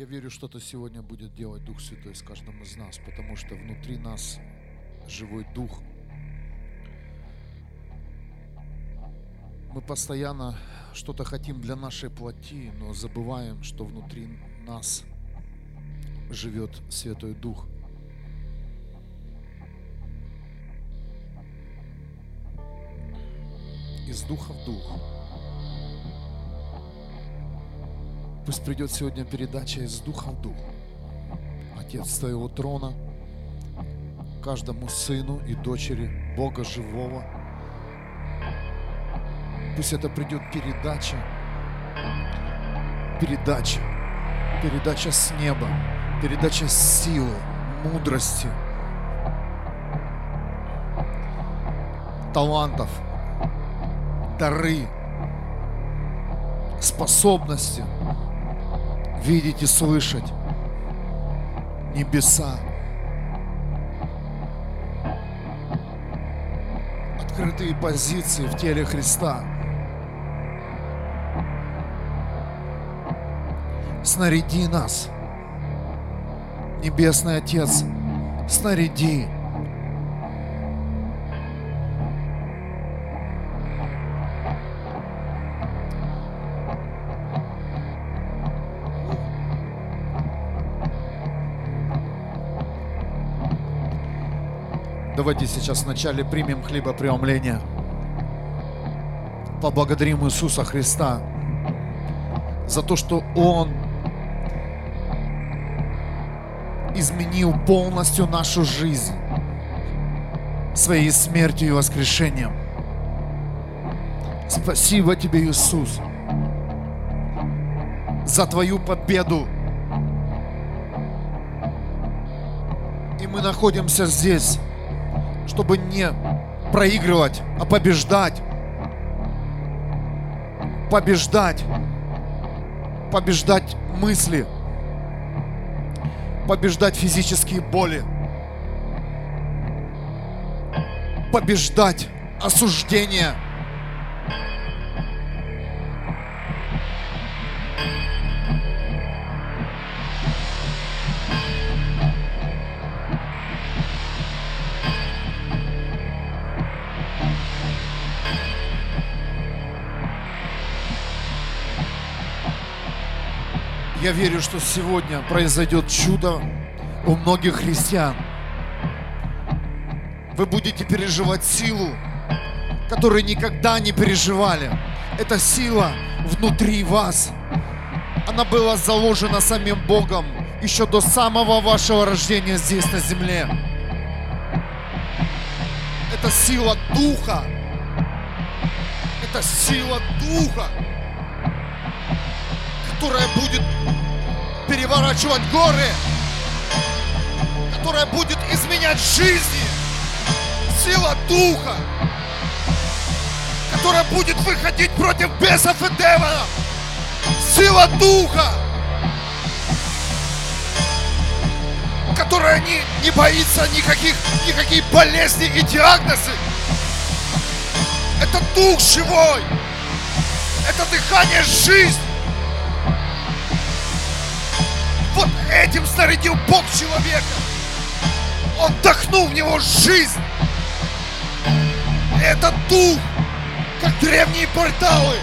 Я верю, что-то сегодня будет делать Дух Святой с каждым из нас, потому что внутри нас живой Дух. Мы постоянно что-то хотим для нашей плоти, но забываем, что внутри нас живет Святой Дух. Из духа в дух. Пусть придет сегодня передача из духа в дух. Отец твоего трона, каждому сыну и дочери Бога живого. Пусть это придет передача, передача, передача с неба, передача силы, мудрости, талантов, дары, способности – видеть и слышать небеса. Открытые позиции в теле Христа. Снаряди нас, Небесный Отец, снаряди. Давайте сейчас вначале примем хлебопреломление. Поблагодарим Иисуса Христа за то, что Он изменил полностью нашу жизнь своей смертью и воскрешением. Спасибо тебе, Иисус, за твою победу. И мы находимся здесь чтобы не проигрывать, а побеждать. Побеждать. Побеждать мысли. Побеждать физические боли. Побеждать осуждение. Я верю, что сегодня произойдет чудо у многих христиан. Вы будете переживать силу, которую никогда не переживали. Эта сила внутри вас. Она была заложена самим Богом еще до самого вашего рождения здесь на земле. Это сила Духа. Это сила Духа которая будет переворачивать горы, которая будет изменять жизни, сила духа, которая будет выходить против бесов и демонов, сила духа, которая не, не боится никаких, никаких болезней и диагнозы. Это дух живой, это дыхание жизни. Этим снарядил Бог человека. Он вдохнул в него жизнь. Этот дух, как древние порталы,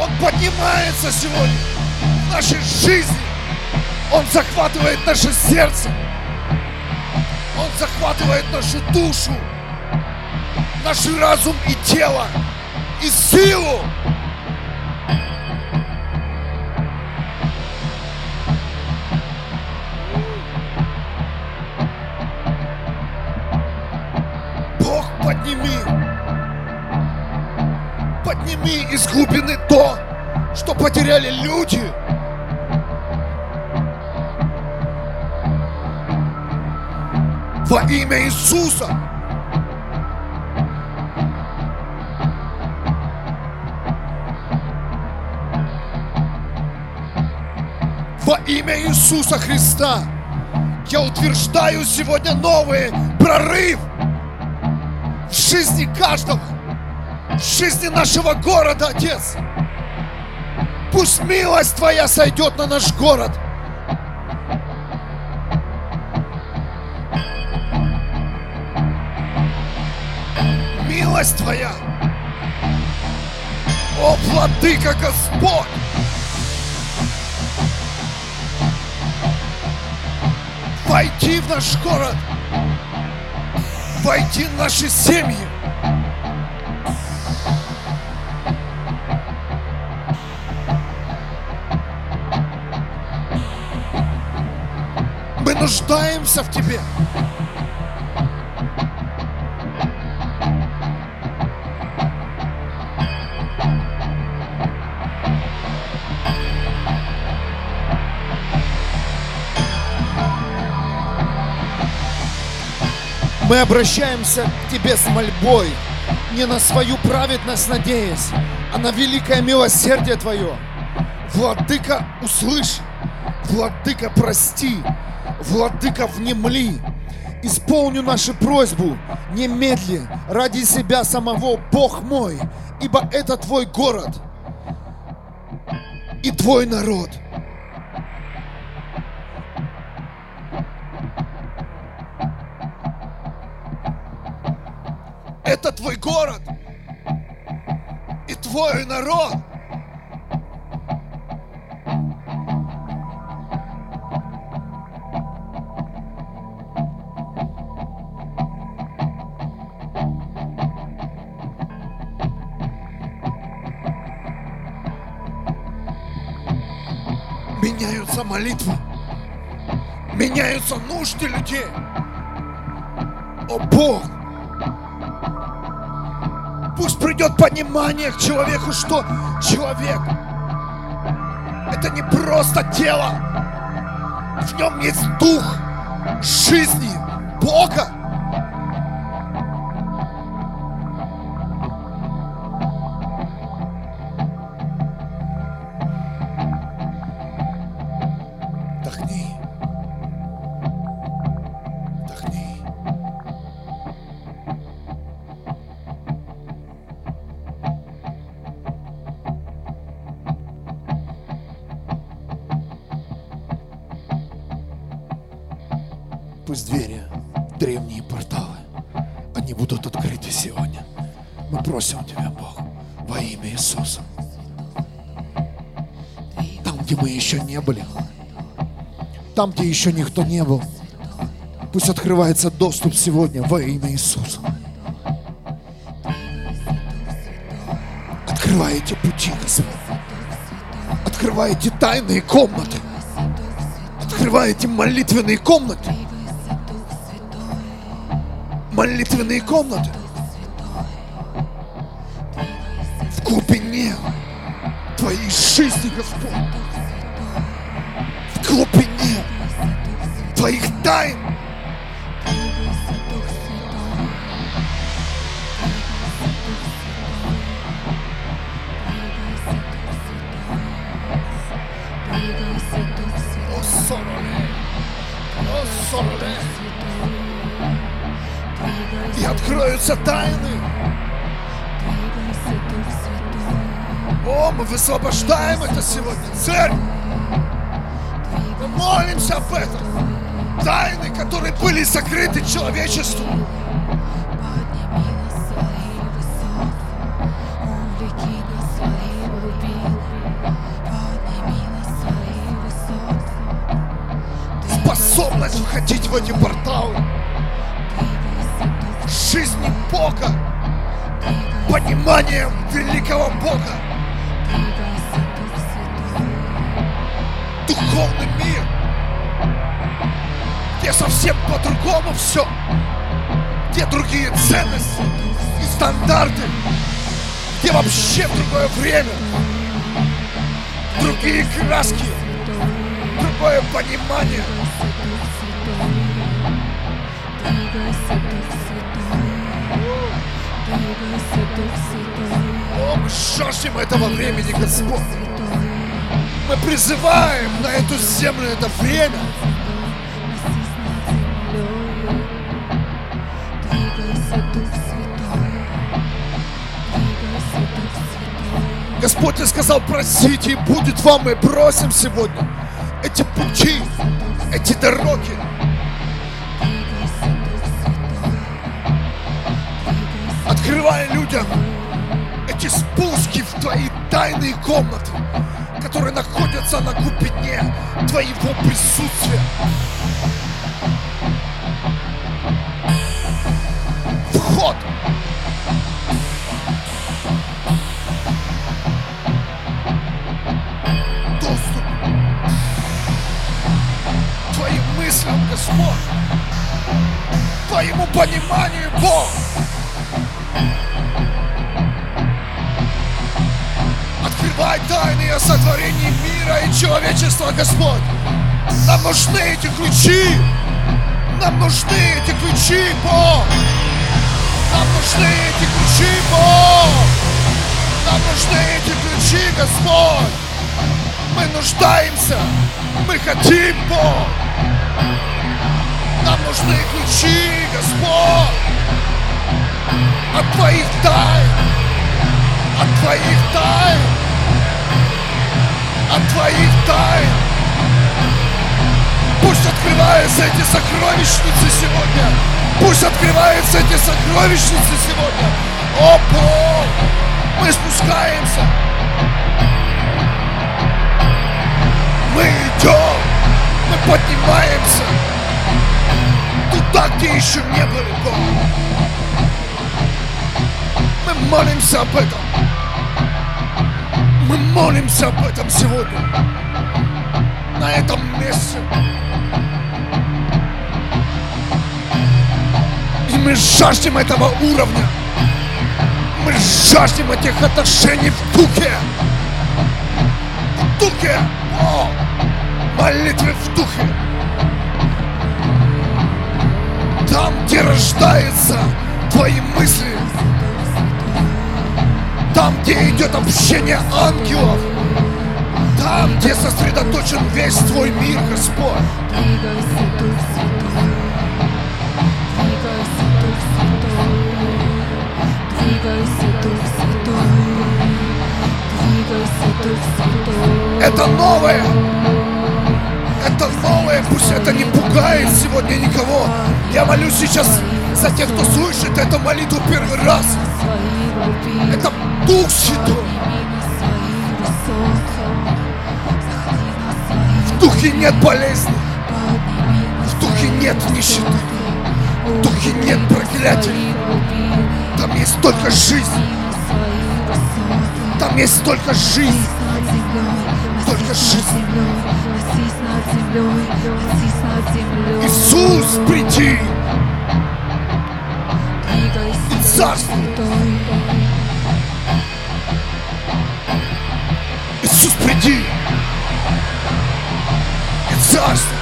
он поднимается сегодня в нашей жизни. Он захватывает наше сердце. Он захватывает нашу душу, наш разум и тело, и силу. Потеряли люди. Во имя Иисуса. Во имя Иисуса Христа я утверждаю сегодня новый прорыв в жизни каждого в жизни нашего города, Отец. Пусть милость Твоя сойдет на наш город. Милость Твоя. О, Владыка Господь! Войди в наш город. Войди в наши семьи. Нуждаемся в Тебе. Мы обращаемся к Тебе с мольбой, не на свою праведность надеясь, а на великое милосердие Твое. Владыка, услышь, Владыка, прости, Владыка, внемли. Исполню нашу просьбу, немедли, ради себя самого, Бог мой, ибо это Твой город и Твой народ. Это Твой город и Твой народ. Меняются молитвы, меняются нужды людей. О Бог, пусть придет понимание к человеку, что человек это не просто тело, в нем есть дух жизни Бога. Там, где еще никто не был, пусть открывается доступ сегодня во имя Иисуса. Открывайте пути, Господь. Открывайте тайные комнаты. Открывайте молитвенные комнаты. Молитвенные комнаты. В глубине Твоей жизни, Господь. Твоих тайн. О, Сороле. О, Сороле. И откроются тайны. О, мы высвобождаем это сегодня. Церковь. Мы молимся об этом. Тайны, которые были закрыты человечеству. Способность входить в эти порталы. Жизни Бога. Пониманием великого Бога. Духовный мир. Где совсем по-другому все. Где другие ценности и стандарты. Где вообще другое время. Другие краски. Другое понимание. О, мы жаждем этого времени, Господь. Мы призываем на эту землю это время. Господь, сказал, просите, и будет вам. Мы просим сегодня эти пути, эти дороги. Открывай людям эти спуски в Твои тайные комнаты, которые находятся на глубине Твоего присутствия. Господь, Твоему пониманию, Бог. Открывай тайны о сотворении мира и человечества, Господь. Нам нужны эти ключи. Нам нужны эти ключи, Бог. Нам нужны эти ключи, Бог. Нам нужны эти ключи, Господь. Мы нуждаемся. Мы хотим, Бог. Нужны ключи, Господь. От Твоих тайн. От Твоих тайн. От Твоих тайн. Пусть открываются эти сокровищницы сегодня. Пусть открываются эти сокровищницы сегодня. О, Бог! Мы спускаемся. Мы идем. Мы поднимаемся. Где еще не были, Бог. Мы молимся об этом. Мы молимся об этом сегодня. На этом месте. И мы жаждем этого уровня. Мы жаждем этих отношений в духе. В духе. О, молитвы в духе. Там, где рождаются твои мысли. Там, где идет общение ангелов. Там, где сосредоточен весь твой мир, Господь. Двигайся, Дух Пусть это не пугает сегодня никого. Я молюсь сейчас за тех, кто слышит эту молитву первый раз. Это Дух Святой. В Духе нет болезни. В Духе нет нищеты. В Духе нет глубины, Там есть только жизнь. Там есть только жизнь. Только жизнь. Иисус, приди. Двигайся, И царствуй. Святой. Иисус, приди. И царство.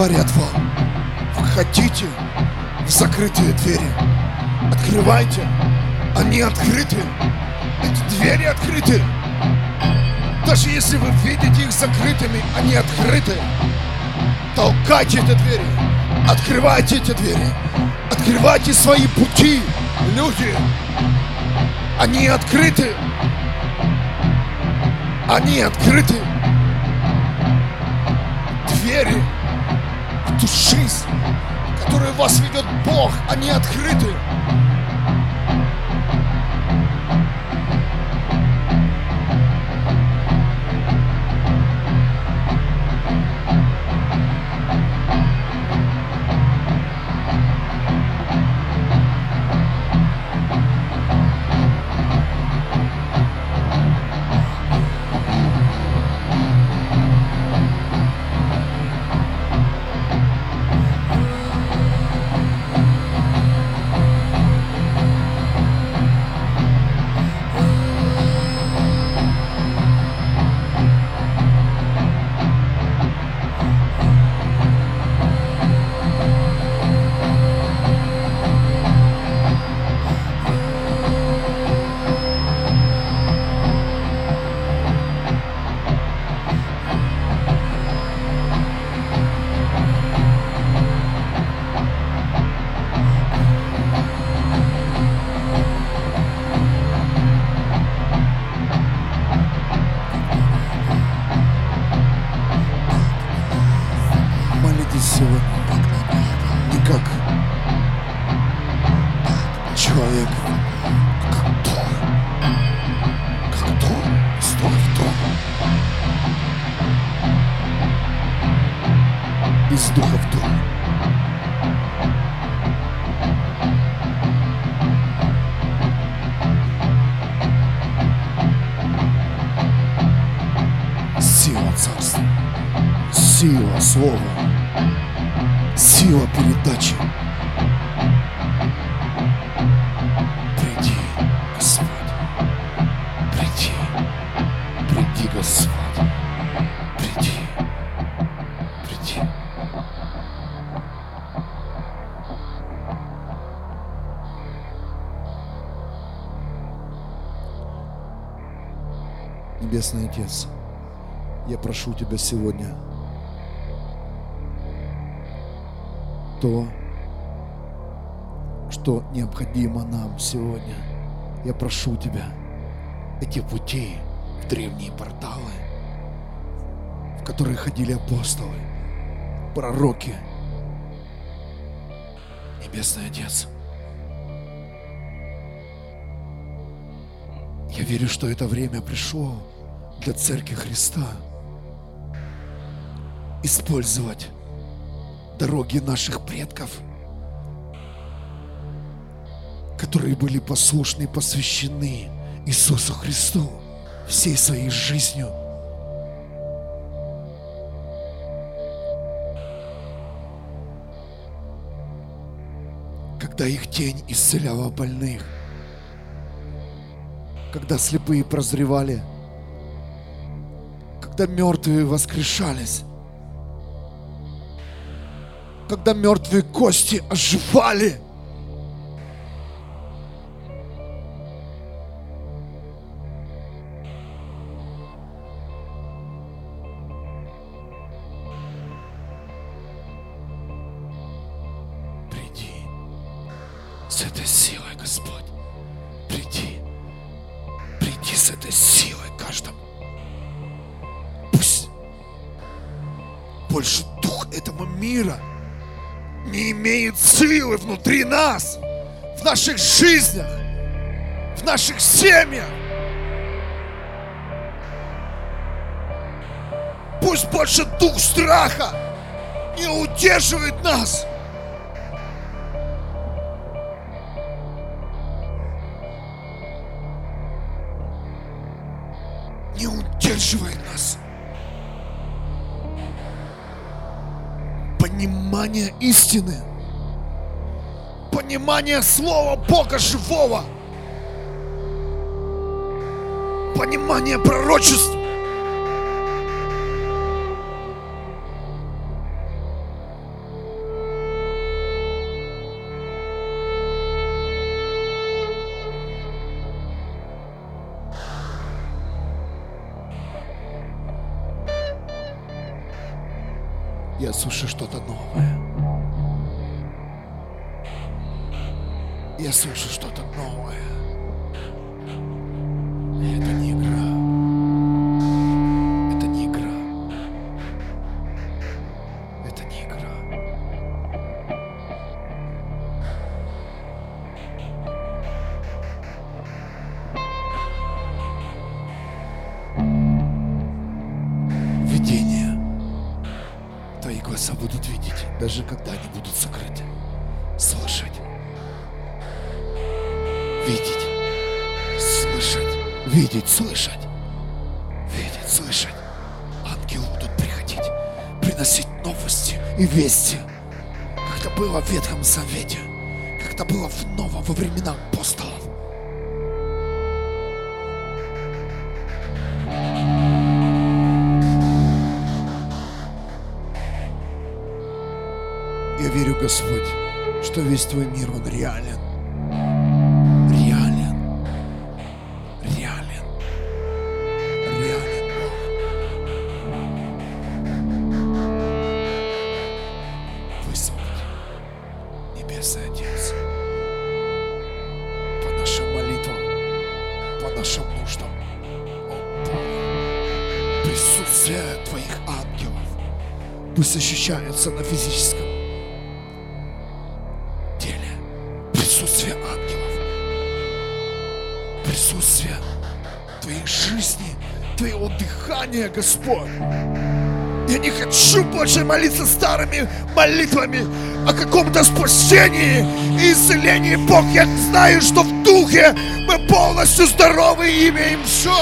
И отворят вам. Входите в закрытые двери. Открывайте, они открыты. Эти двери открыты. Даже если вы видите их закрытыми, они открыты. Толкайте эти двери. Открывайте эти двери. Открывайте свои пути, люди. Они открыты. Они открыты. Двери в ту жизнь, которую вас ведет Бог, они открыты. Небесный Отец, я прошу Тебя сегодня то, что необходимо нам сегодня. Я прошу Тебя эти пути в древние порталы, в которые ходили апостолы, пророки, Небесный Отец. Я верю, что это время пришло для Церкви Христа использовать дороги наших предков, которые были послушны и посвящены Иисусу Христу всей своей жизнью. Когда их тень исцеляла больных, когда слепые прозревали, когда мертвые воскрешались, когда мертвые кости оживали. Жизнях, в наших семьях. Пусть больше дух страха не удерживает нас. Не удерживает нас. Понимание истины. Понимание Слова Бога живого. Понимание пророчеств. Нашим нуждам. О, присутствие Твоих ангелов пусть ощущается на физическом теле. Присутствие ангелов присутствия, Твоей жизни, Твоего дыхания, Господь. Я не хочу больше молиться старыми молитвами о каком-то спасении и исцелении. Бог, я знаю, что в духе мы полностью здоровы и имеем все.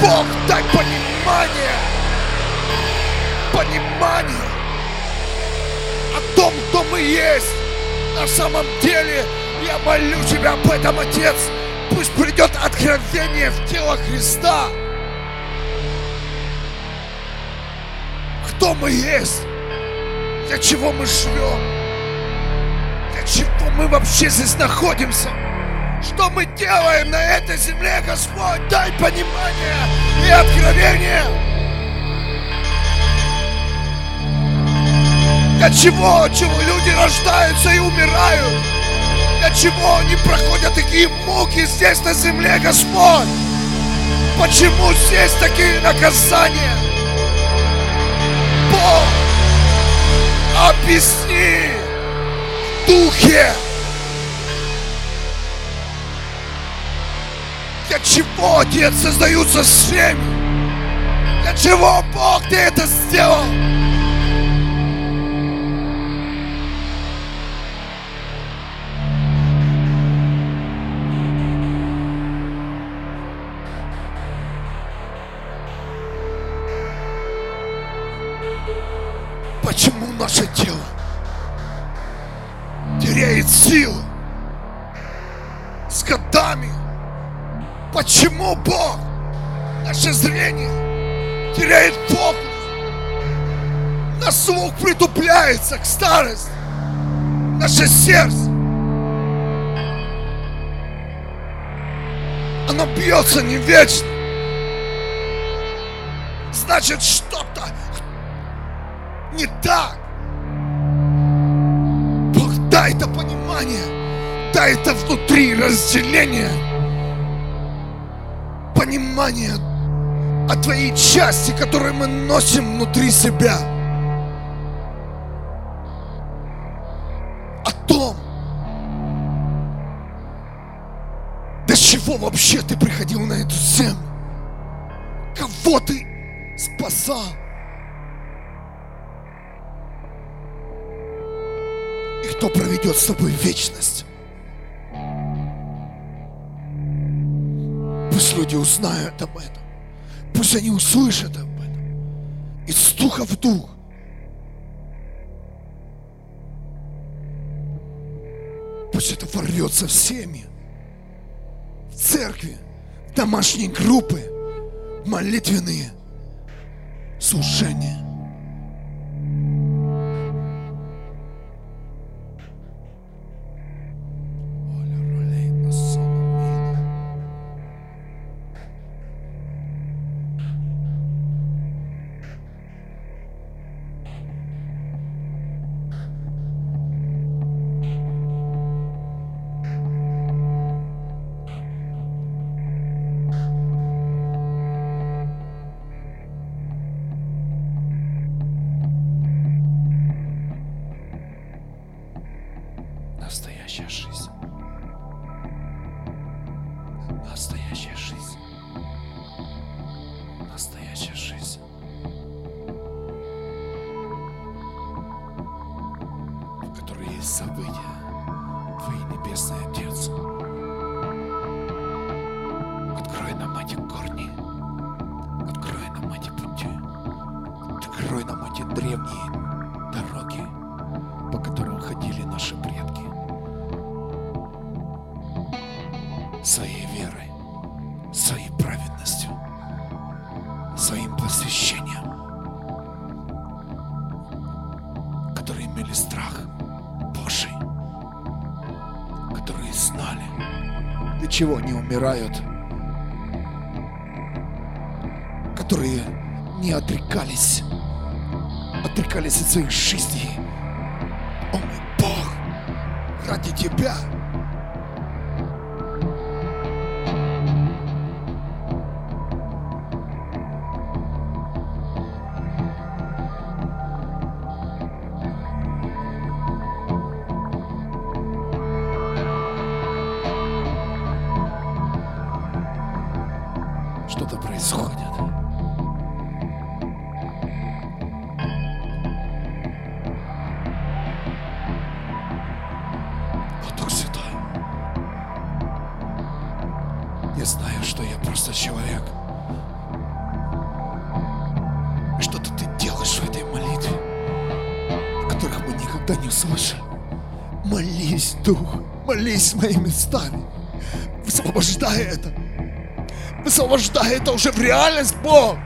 Бог, дай понимание, понимание о том, кто мы есть. На самом деле, я молю Тебя об этом, Отец. Пусть придет откровение в тело Христа. Кто мы есть? Для чего мы живем? Для чего мы вообще здесь находимся? Что мы делаем на этой земле, Господь? Дай понимание и откровение. Для чего, чего люди рождаются и умирают? Для чего они проходят такие муки здесь на земле, Господь? Почему здесь такие наказания? Бог, объясни в духе. Для чего, Отец, создаются семьи? Для чего, Бог, Ты это сделал? Годами? Почему Бог наше зрение теряет фокус? Наш слух притупляется к старости. Наше сердце оно бьется не вечно. Значит, что-то не так. Бог, дай это понимание, это внутри разделение, понимание о твоей части, которую мы носим внутри себя. О том, до чего вообще ты приходил на эту землю, кого ты спасал. и кто проведет с тобой вечность. Пусть люди узнают об этом. Пусть они услышат об этом. Из духа в дух. Пусть это ворвется в семьи, в церкви, в домашние группы, в молитвенные служения. Которой чего они умирают, которые не отрекались, отрекались от своих жизней. О мой Бог, ради Тебя. Молись моими местами. Высвобождай это. Высвобождай это уже в реальность, Бог.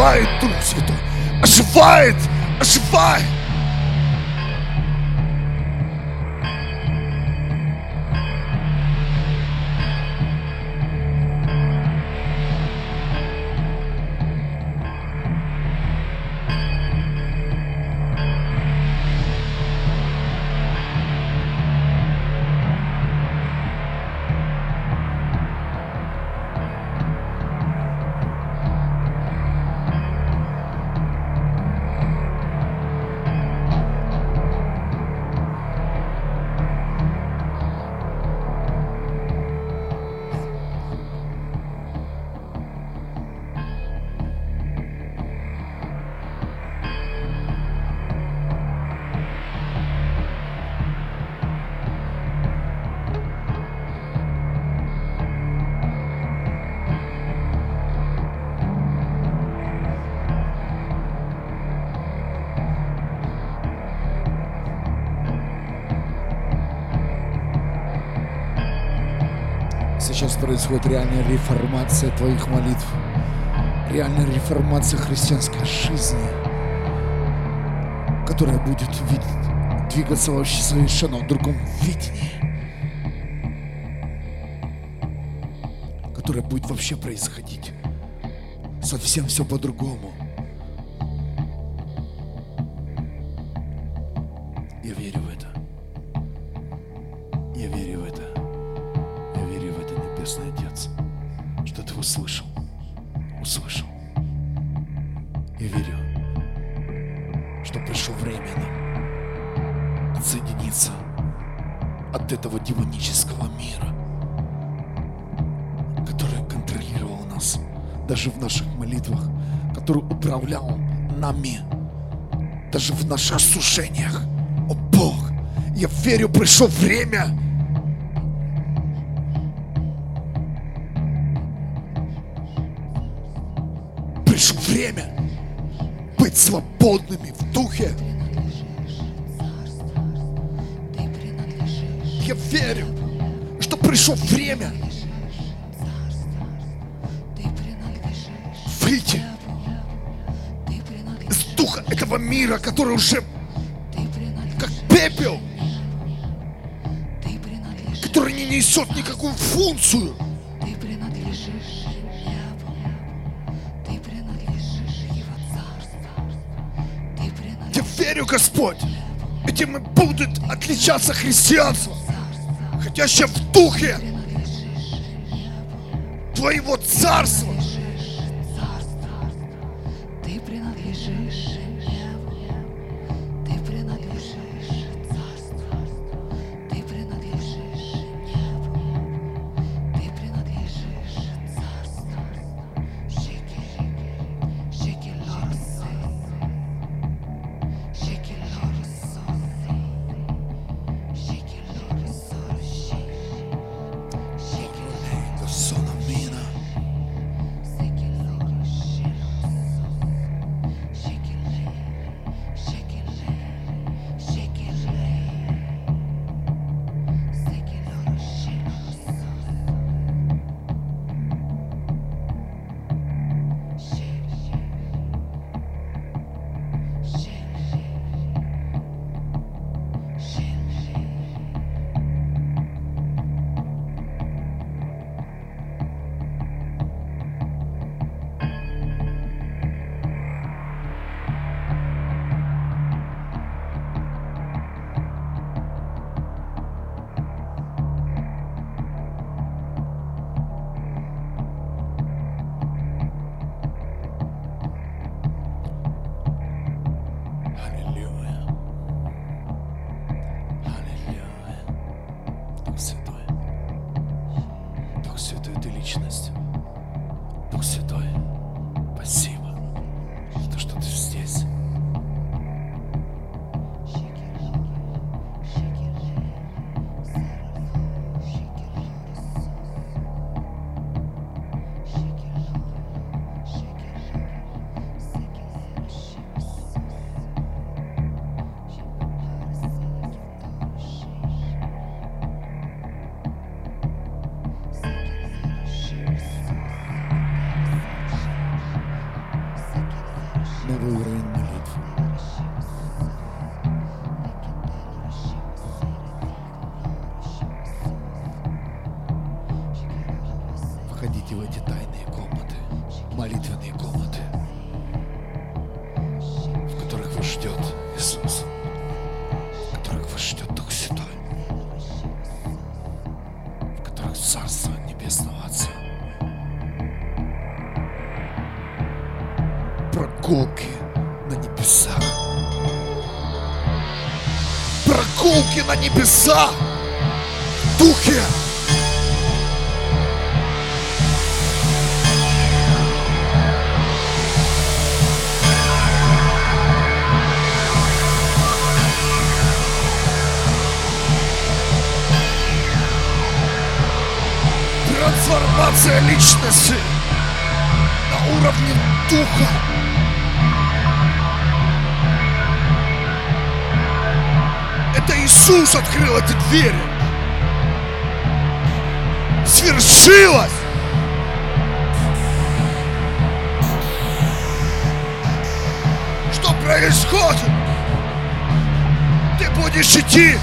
Оживает Дух Святой. Оживает! Оживает! Происходит реальная реформация твоих молитв. Реальная реформация христианской жизни, которая будет видеть, двигаться вообще совершенно в другом видении. Которая будет вообще происходить. Совсем все по-другому. Наших осушениях. О Бог, я верю, пришло время пришло время быть свободными в духе. Я верю, что пришло время выйти из духа этого мира, который уже никакую функцию. Ты принадлежишь небу, ты принадлежишь его царству, ты Я принадлежишь верю, Господь, этим и будет отличаться христианство, ходящее в духе Твоего царства. небеса. Прогулки на небеса. духи, Трансформация личности на уровне духа. Это Иисус открыл эти двери. Свершилось! Что происходит? Ты будешь идти,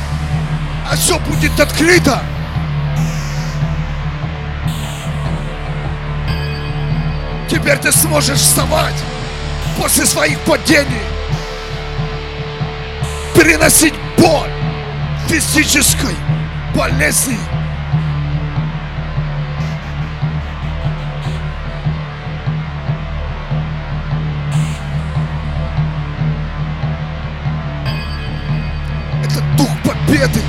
а все будет открыто. Теперь ты сможешь вставать после своих падений, переносить боль физической болезни. Это дух победы.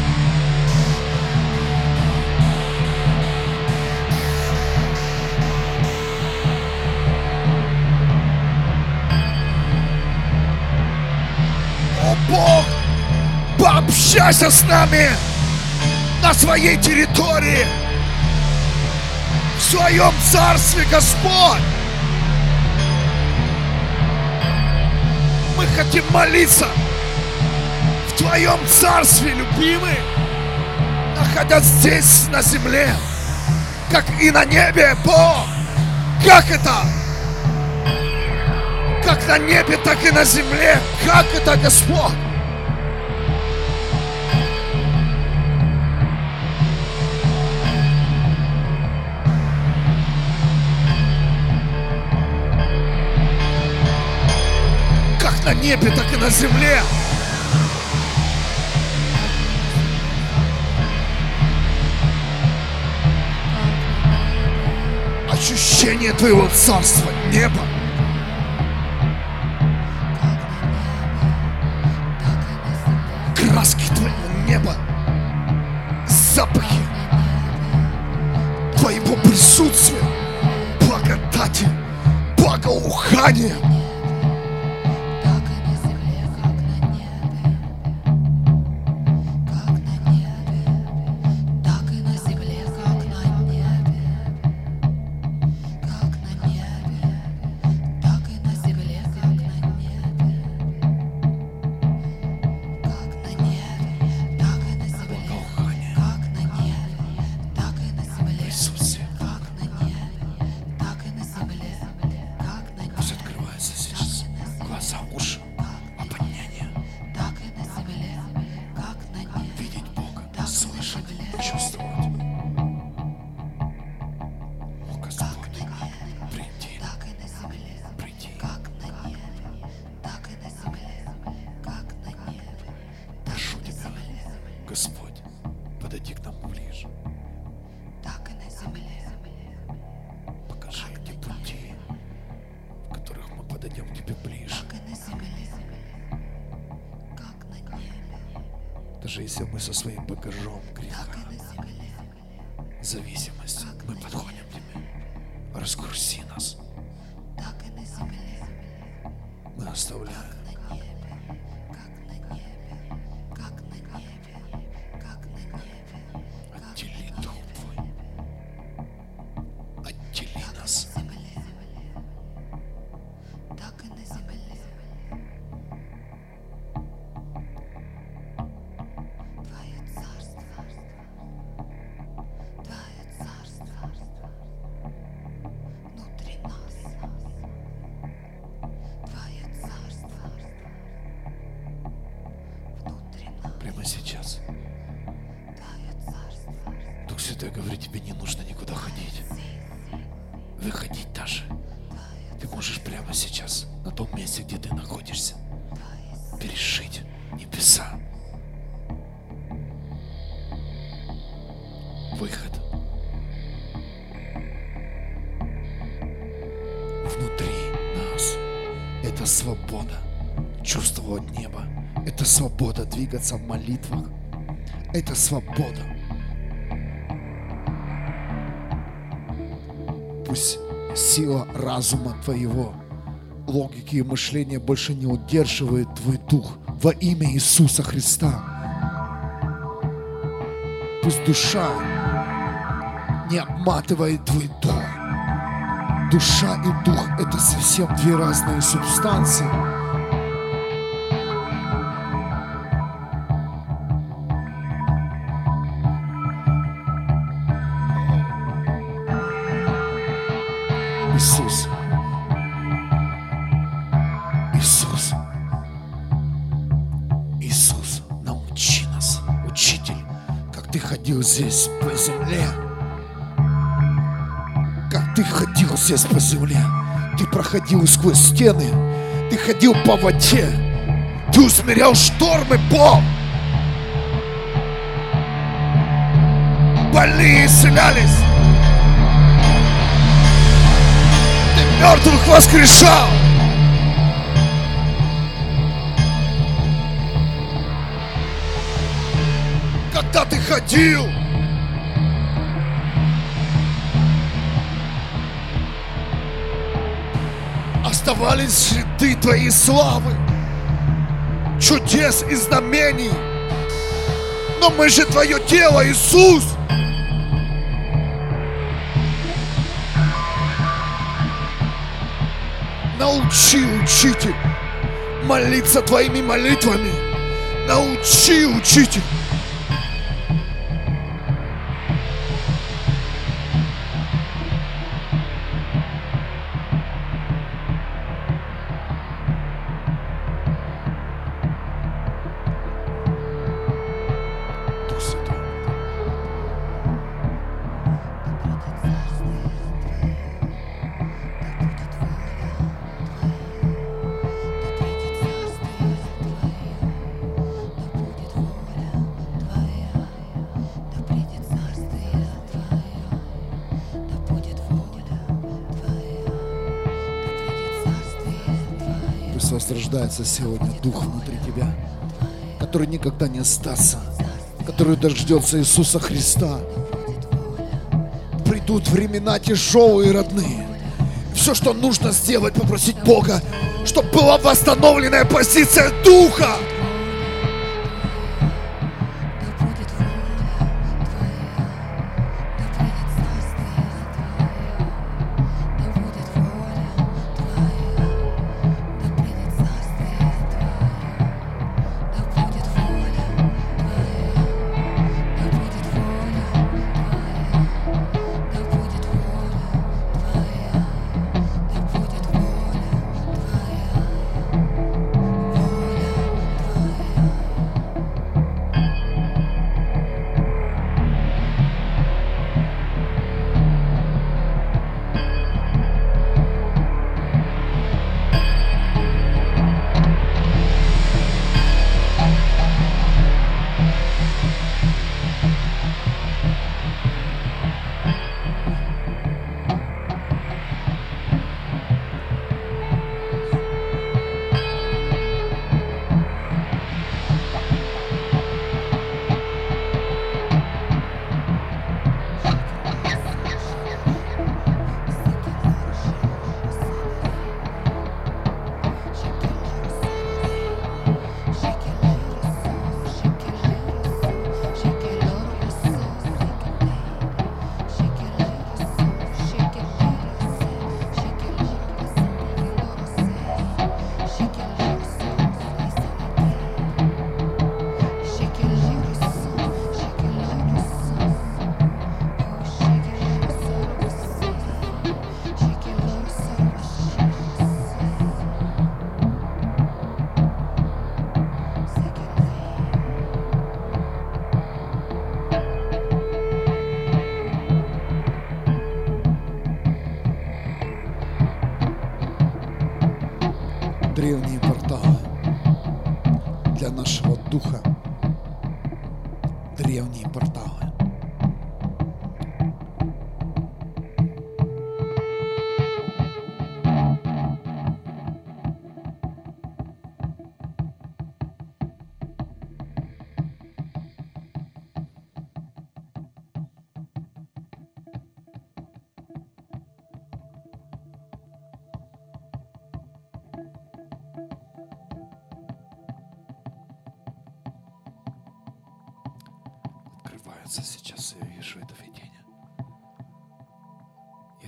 оставайся с нами на своей территории, в своем царстве, Господь. Мы хотим молиться в Твоем царстве, любимый, находясь здесь, на земле, как и на небе, Бог. Как это? Как на небе, так и на земле. Как это, Господь? небе, так и на земле. Ощущение твоего царства, неба. Тебе не нужно никуда ходить. Выходить даже. Ты можешь прямо сейчас, на том месте, где ты находишься, перешить небеса. Выход. Внутри нас это свобода чувствовать небо. Это свобода двигаться в молитвах. Это свобода. Пусть сила разума твоего, логики и мышления больше не удерживает твой дух во имя Иисуса Христа. Пусть душа не обматывает твой дух. Душа и дух – это совсем две разные субстанции. Ты проходил сквозь стены. Ты ходил по воде. Ты усмирял штормы, Бог. Больные исцелялись. Ты мертвых воскрешал. Когда ты ходил, оставались следы твоей славы, чудес и знамений. Но мы же твое тело, Иисус. Научи, учитель, молиться твоими молитвами. Научи, учитель. Возрождается сегодня Дух внутри тебя, который никогда не остался, который дождется Иисуса Христа. Придут времена тяжелые, родные. Все, что нужно сделать, попросить Бога, чтобы была восстановленная позиция Духа.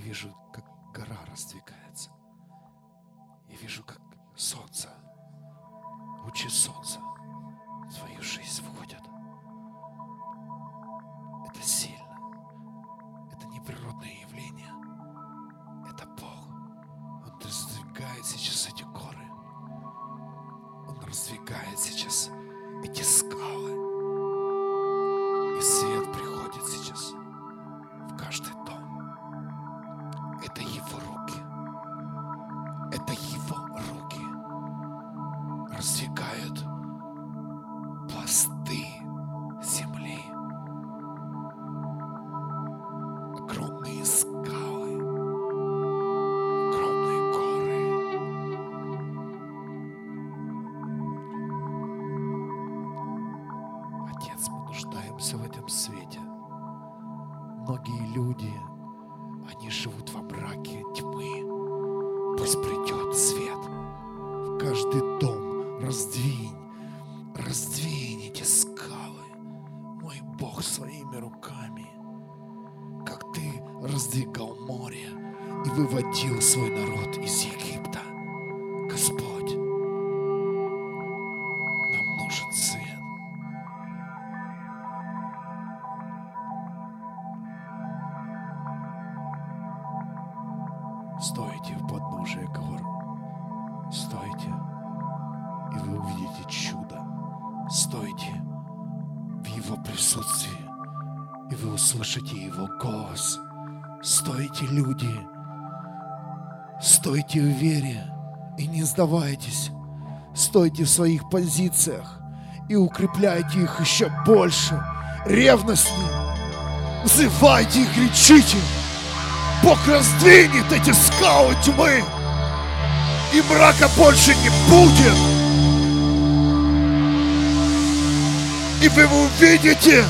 Вижу, как гора раздвигается. Я вижу, как солнце, лучи солнца в твою жизнь входят. Стойте в вере и не сдавайтесь. Стойте в своих позициях и укрепляйте их еще больше, ревностнее. Взывайте и кричите. Бог раздвинет эти скалы тьмы, и мрака больше не будет. И вы увидите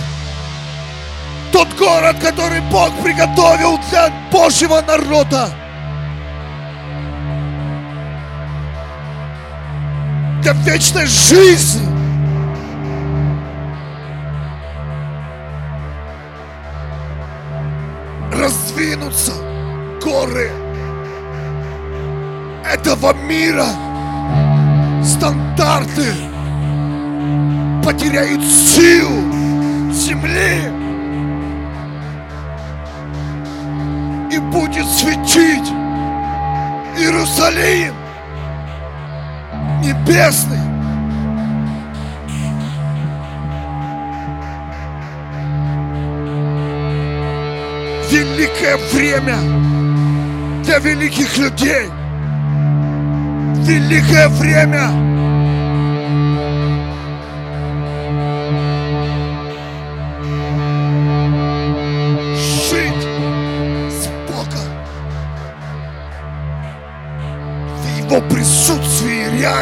тот город, который Бог приготовил для Божьего народа. Для вечной жизни. раздвинутся горы этого мира. Стандарты потеряют силу земли и будет светить Иерусалим небесный. великое время для великих людей. Великое время.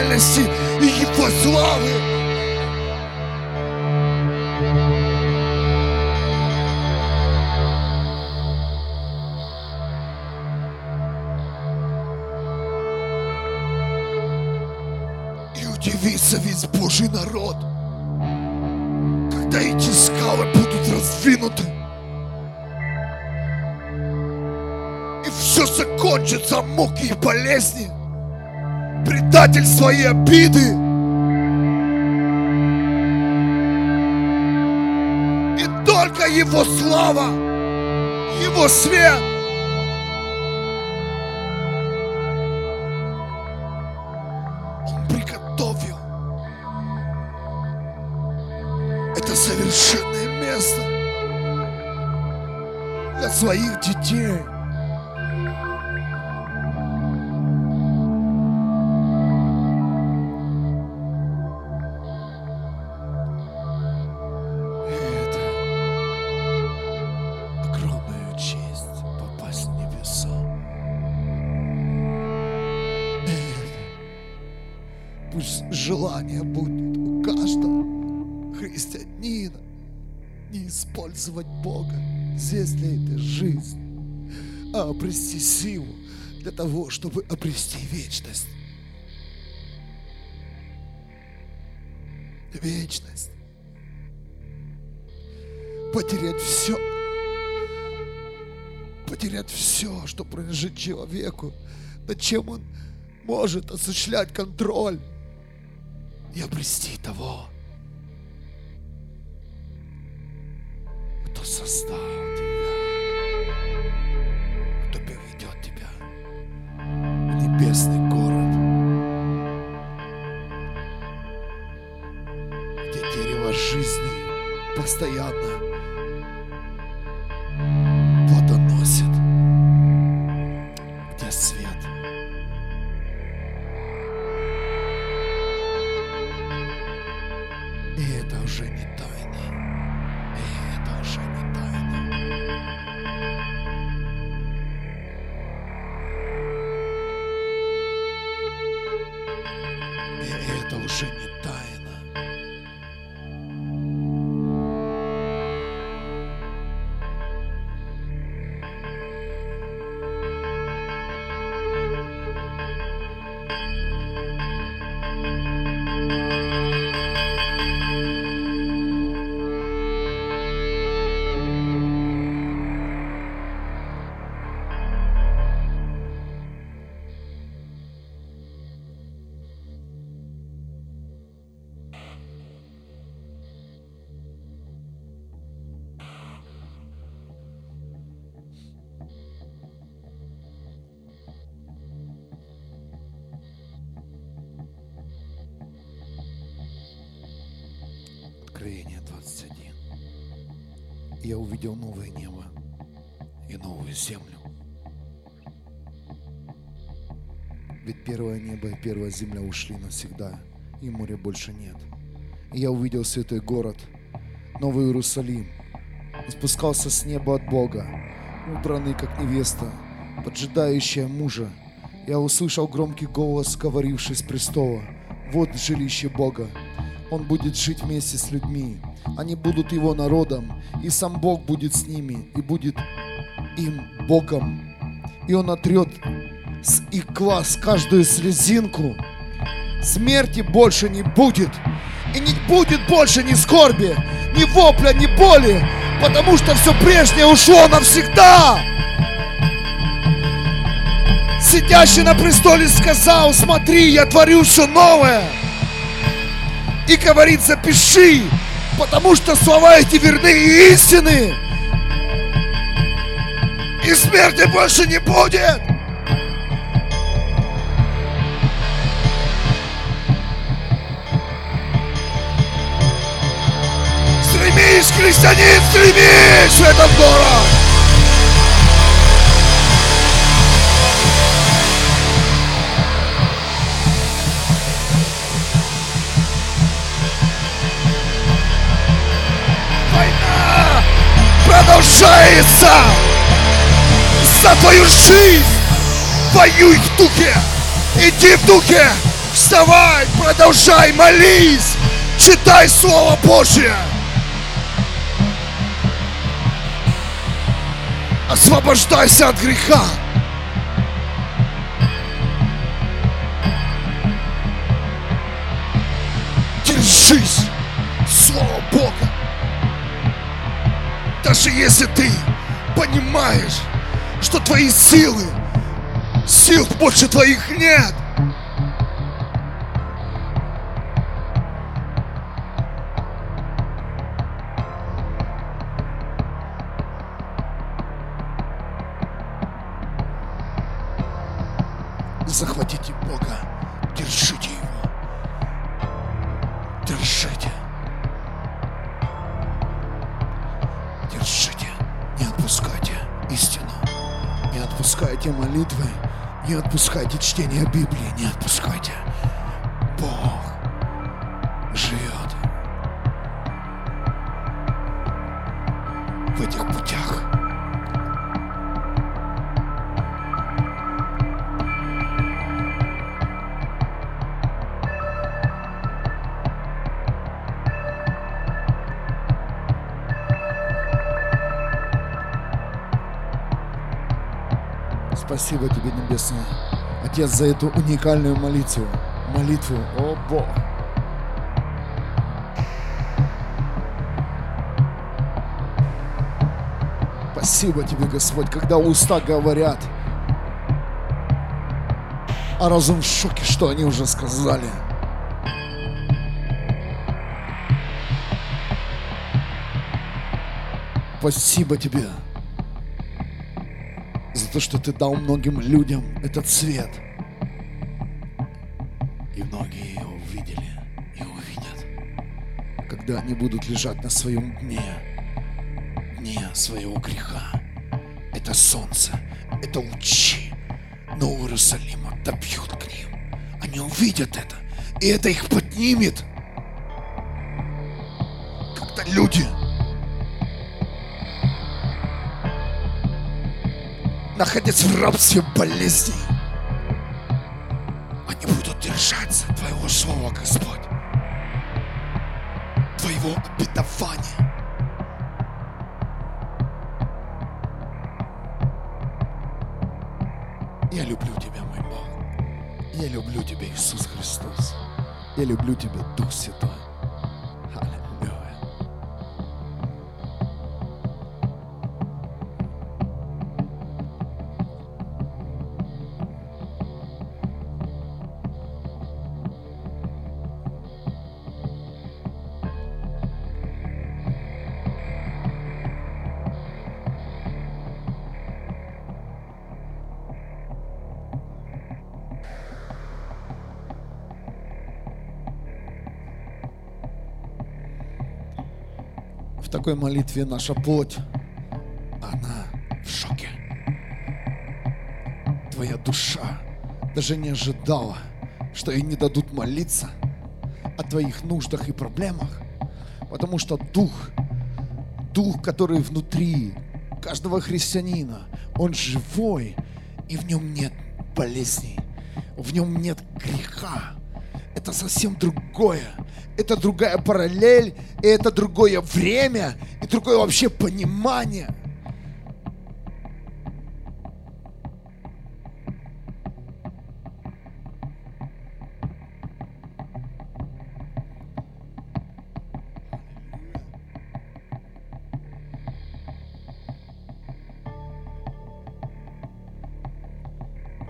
Реальности и Его славы. И удивится весь Божий народ, когда эти скалы будут раздвинуты. И все закончится муки и болезни, предательство и обиды. И только Его слава, Его свет Он приготовил это совершенное место для своих детей. Человеку, над чем он может осуществлять контроль? И обрести того, кто создал Я увидел новое небо и новую землю. Ведь первое небо и первая земля ушли навсегда, и моря больше нет. И я увидел святой город, Новый Иерусалим. Спускался с неба от Бога, убранный как невеста, поджидающая мужа. Я услышал громкий голос, говоривший с престола. Вот жилище Бога. Он будет жить вместе с людьми. Они будут его народом, и сам Бог будет с ними, и будет им Богом. И он отрет с их глаз каждую слезинку. Смерти больше не будет. И не будет больше ни скорби, ни вопля, ни боли, потому что все прежнее ушло навсегда. Сидящий на престоле сказал, смотри, я творю все новое. И говорит, запиши, потому что слова эти верны и истины. И смерти больше не будет. Стремись, христианин, стремись в этот город! Продолжается! За твою жизнь! Воюй в духе! Иди в духе! Вставай, продолжай, молись! Читай Слово Божье! Освобождайся от греха! Держись! Даже если ты понимаешь, что твои силы, сил больше твоих нет, за эту уникальную молитву. Молитву, о Бог. Спасибо тебе, Господь, когда уста говорят, а разум в шоке, что они уже сказали. Спасибо тебе за то, что ты дал многим людям этот свет. Когда они будут лежать на своем дне, дне своего греха. Это солнце, это лучи Нового Иерусалима добьют к ним. Они увидят это, и это их поднимет. Когда люди находясь в рабстве болезней, Я такой молитве наша плоть, она в шоке. Твоя душа даже не ожидала, что ей не дадут молиться о твоих нуждах и проблемах, потому что дух, дух, который внутри каждого христианина, он живой, и в нем нет болезней, в нем нет греха. Это совсем другое. Это другая параллель, и это другое время, и другое вообще понимание.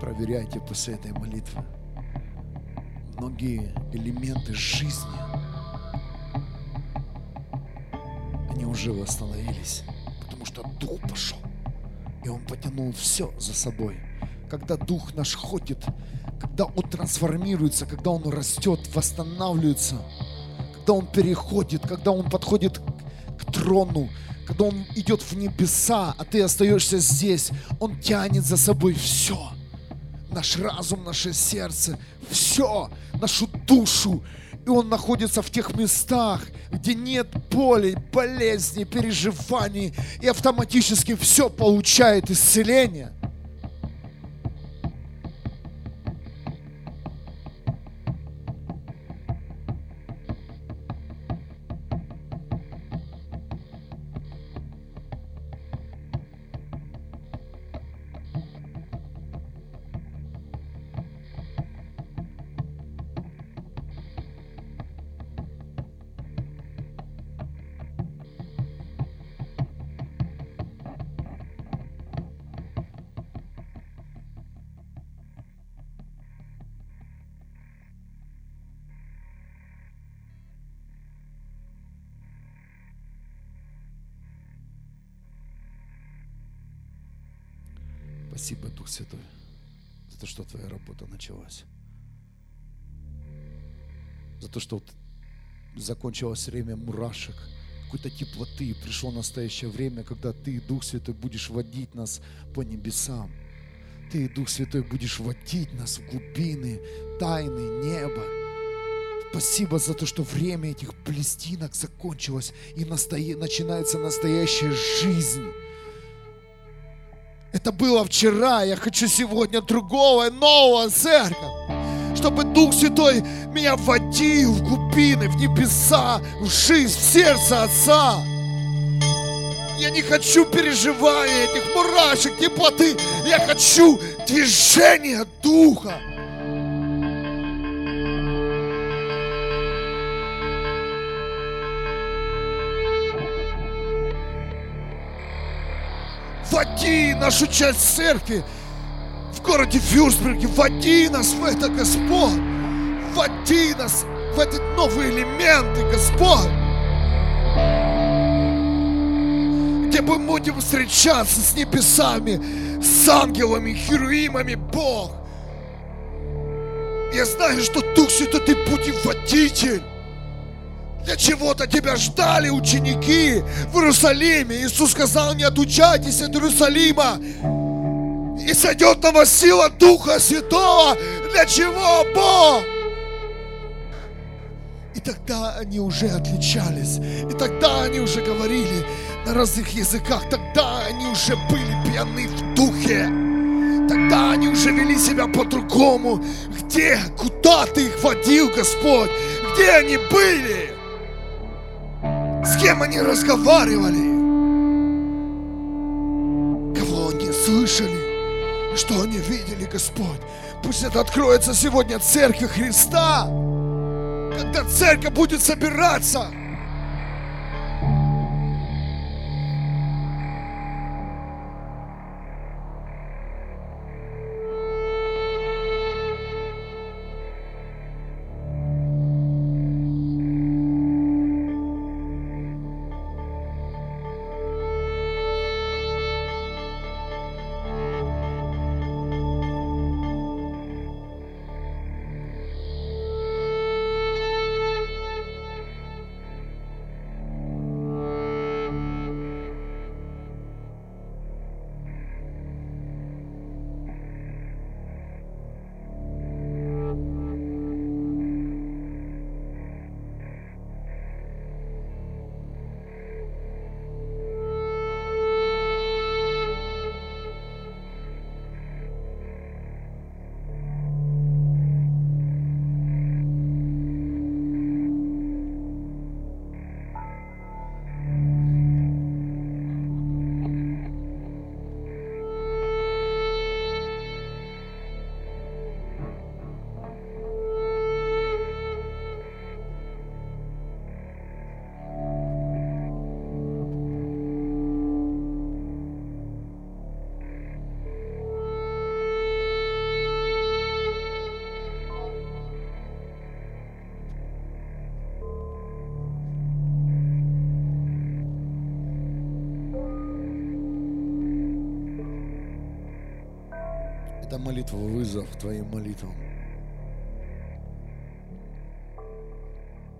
Проверяйте после этой молитвы многие элементы жизни, они уже восстановились, потому что Дух пошел, и Он потянул все за собой. Когда Дух наш ходит, когда Он трансформируется, когда Он растет, восстанавливается, когда Он переходит, когда Он подходит к трону, когда Он идет в небеса, а ты остаешься здесь, Он тянет за собой все наш разум, наше сердце, все, нашу душу. И он находится в тех местах, где нет боли, болезней, переживаний, и автоматически все получает исцеление. Святой, за то, что Твоя работа началась. За то, что закончилось время мурашек, какой-то теплоты, пришло настоящее время, когда Ты, Дух Святой, будешь водить нас по небесам. Ты, Дух Святой, будешь водить нас в глубины, тайны неба. Спасибо за то, что время этих пластинок закончилось, и настое- начинается настоящая жизнь. Это было вчера, я хочу сегодня другого, нового церковь. Чтобы Дух Святой меня вводил в глубины, в небеса, в жизнь, в сердце Отца. Я не хочу переживания этих мурашек, теплоты. Я хочу движения Духа. Води нашу часть церкви в городе Фюрсберге. Води нас в это, Господь. Води нас в эти новые элементы, Господь. Где мы будем встречаться с небесами, с ангелами, херуимами, Бог. Я знаю, что Дух Святой, Ты путеводитель. Для чего-то тебя ждали ученики в Иерусалиме. Иисус сказал, не отучайтесь от Иерусалима. И сойдет на вас сила Духа Святого. Для чего, Бог? И тогда они уже отличались. И тогда они уже говорили на разных языках. Тогда они уже были пьяны в духе. Тогда они уже вели себя по-другому. Где, куда ты их водил, Господь? Где они были? С кем они разговаривали? Кого они слышали? Что они видели, Господь? Пусть это откроется сегодня Церкви Христа. Когда церковь будет собираться. Это молитва, вызов твоим молитвам.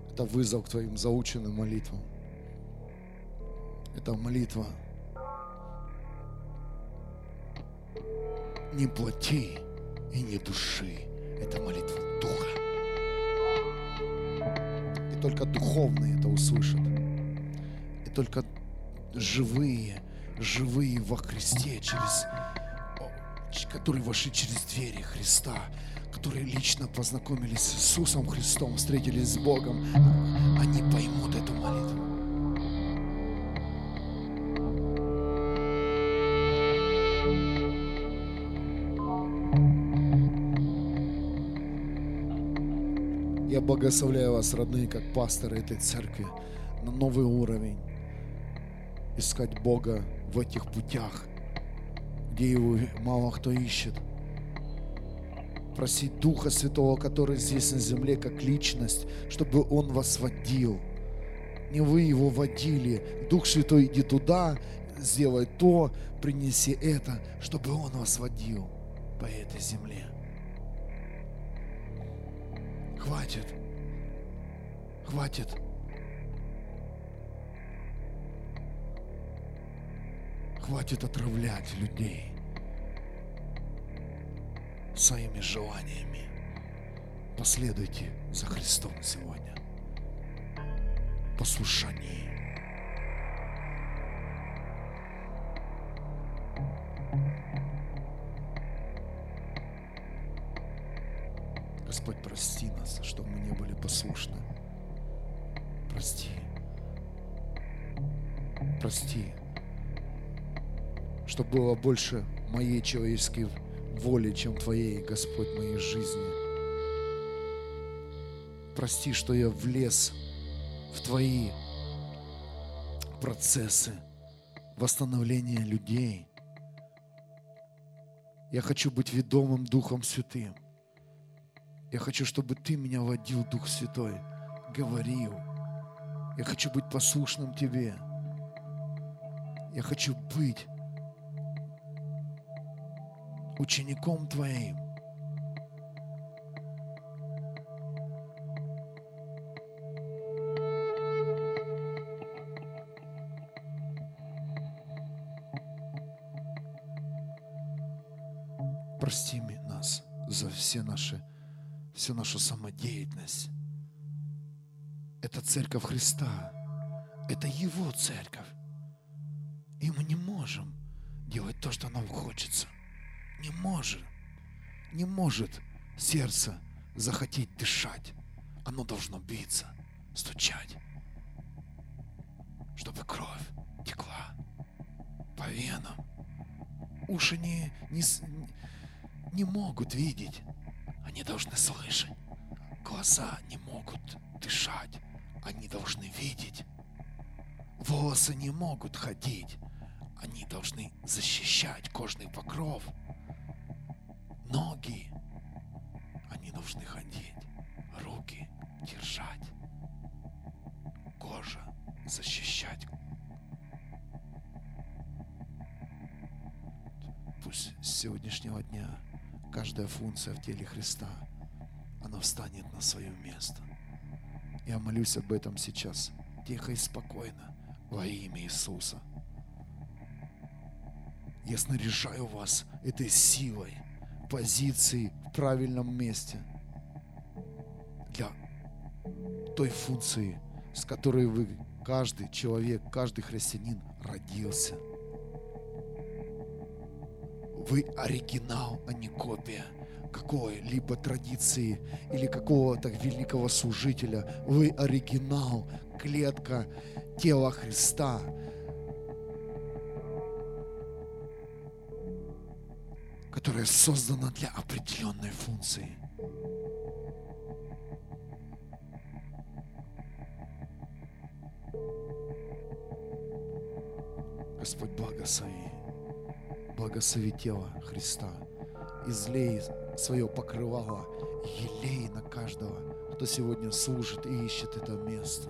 Это вызов к твоим заученным молитвам. Это молитва не плоти и не души. Это молитва Духа. И только духовные это услышат. И только живые, живые во Христе через которые вошли через двери Христа, которые лично познакомились с Иисусом Христом, встретились с Богом, они поймут эту молитву. Я благословляю вас, родные, как пасторы этой церкви, на новый уровень. Искать Бога в этих путях, где его мало кто ищет. Просить Духа Святого, который здесь на земле, как личность, чтобы Он вас водил. Не вы его водили. Дух Святой, иди туда, сделай то, принеси это, чтобы Он вас водил по этой земле. Хватит. Хватит. Хватит отравлять людей своими желаниями. Последуйте за Христом сегодня. Послушание. Господь, прости нас, чтобы мы не были послушны. Прости. Прости чтобы было больше моей человеческой воли, чем Твоей, Господь, моей жизни. Прости, что я влез в Твои процессы восстановления людей. Я хочу быть ведомым Духом Святым. Я хочу, чтобы Ты меня водил, Дух Святой, говорил. Я хочу быть послушным Тебе. Я хочу быть учеником Твоим. Прости нас за все наши, всю нашу самодеятельность. Это церковь Христа. Это Его церковь. И мы не можем делать то, что нам хочется. Не может. Не может сердце захотеть дышать. Оно должно биться, стучать, чтобы кровь текла по венам. Уши не, не, не могут видеть, они должны слышать. Глаза не могут дышать, они должны видеть. Волосы не могут ходить, они должны защищать кожный покров. Ноги, они должны ходить, руки держать, кожа защищать. Пусть с сегодняшнего дня каждая функция в теле Христа, она встанет на свое место. Я молюсь об этом сейчас, тихо и спокойно, во имя Иисуса. Я снаряжаю вас этой силой, позицией в правильном месте для той функции, с которой вы, каждый человек, каждый христианин родился. Вы оригинал, а не копия какой-либо традиции или какого-то великого служителя. Вы оригинал, клетка тела Христа. Которая создана для определенной функции. Господь, благослови, благослови тело Христа, излей свое покрывало, елей на каждого, кто сегодня служит и ищет это место.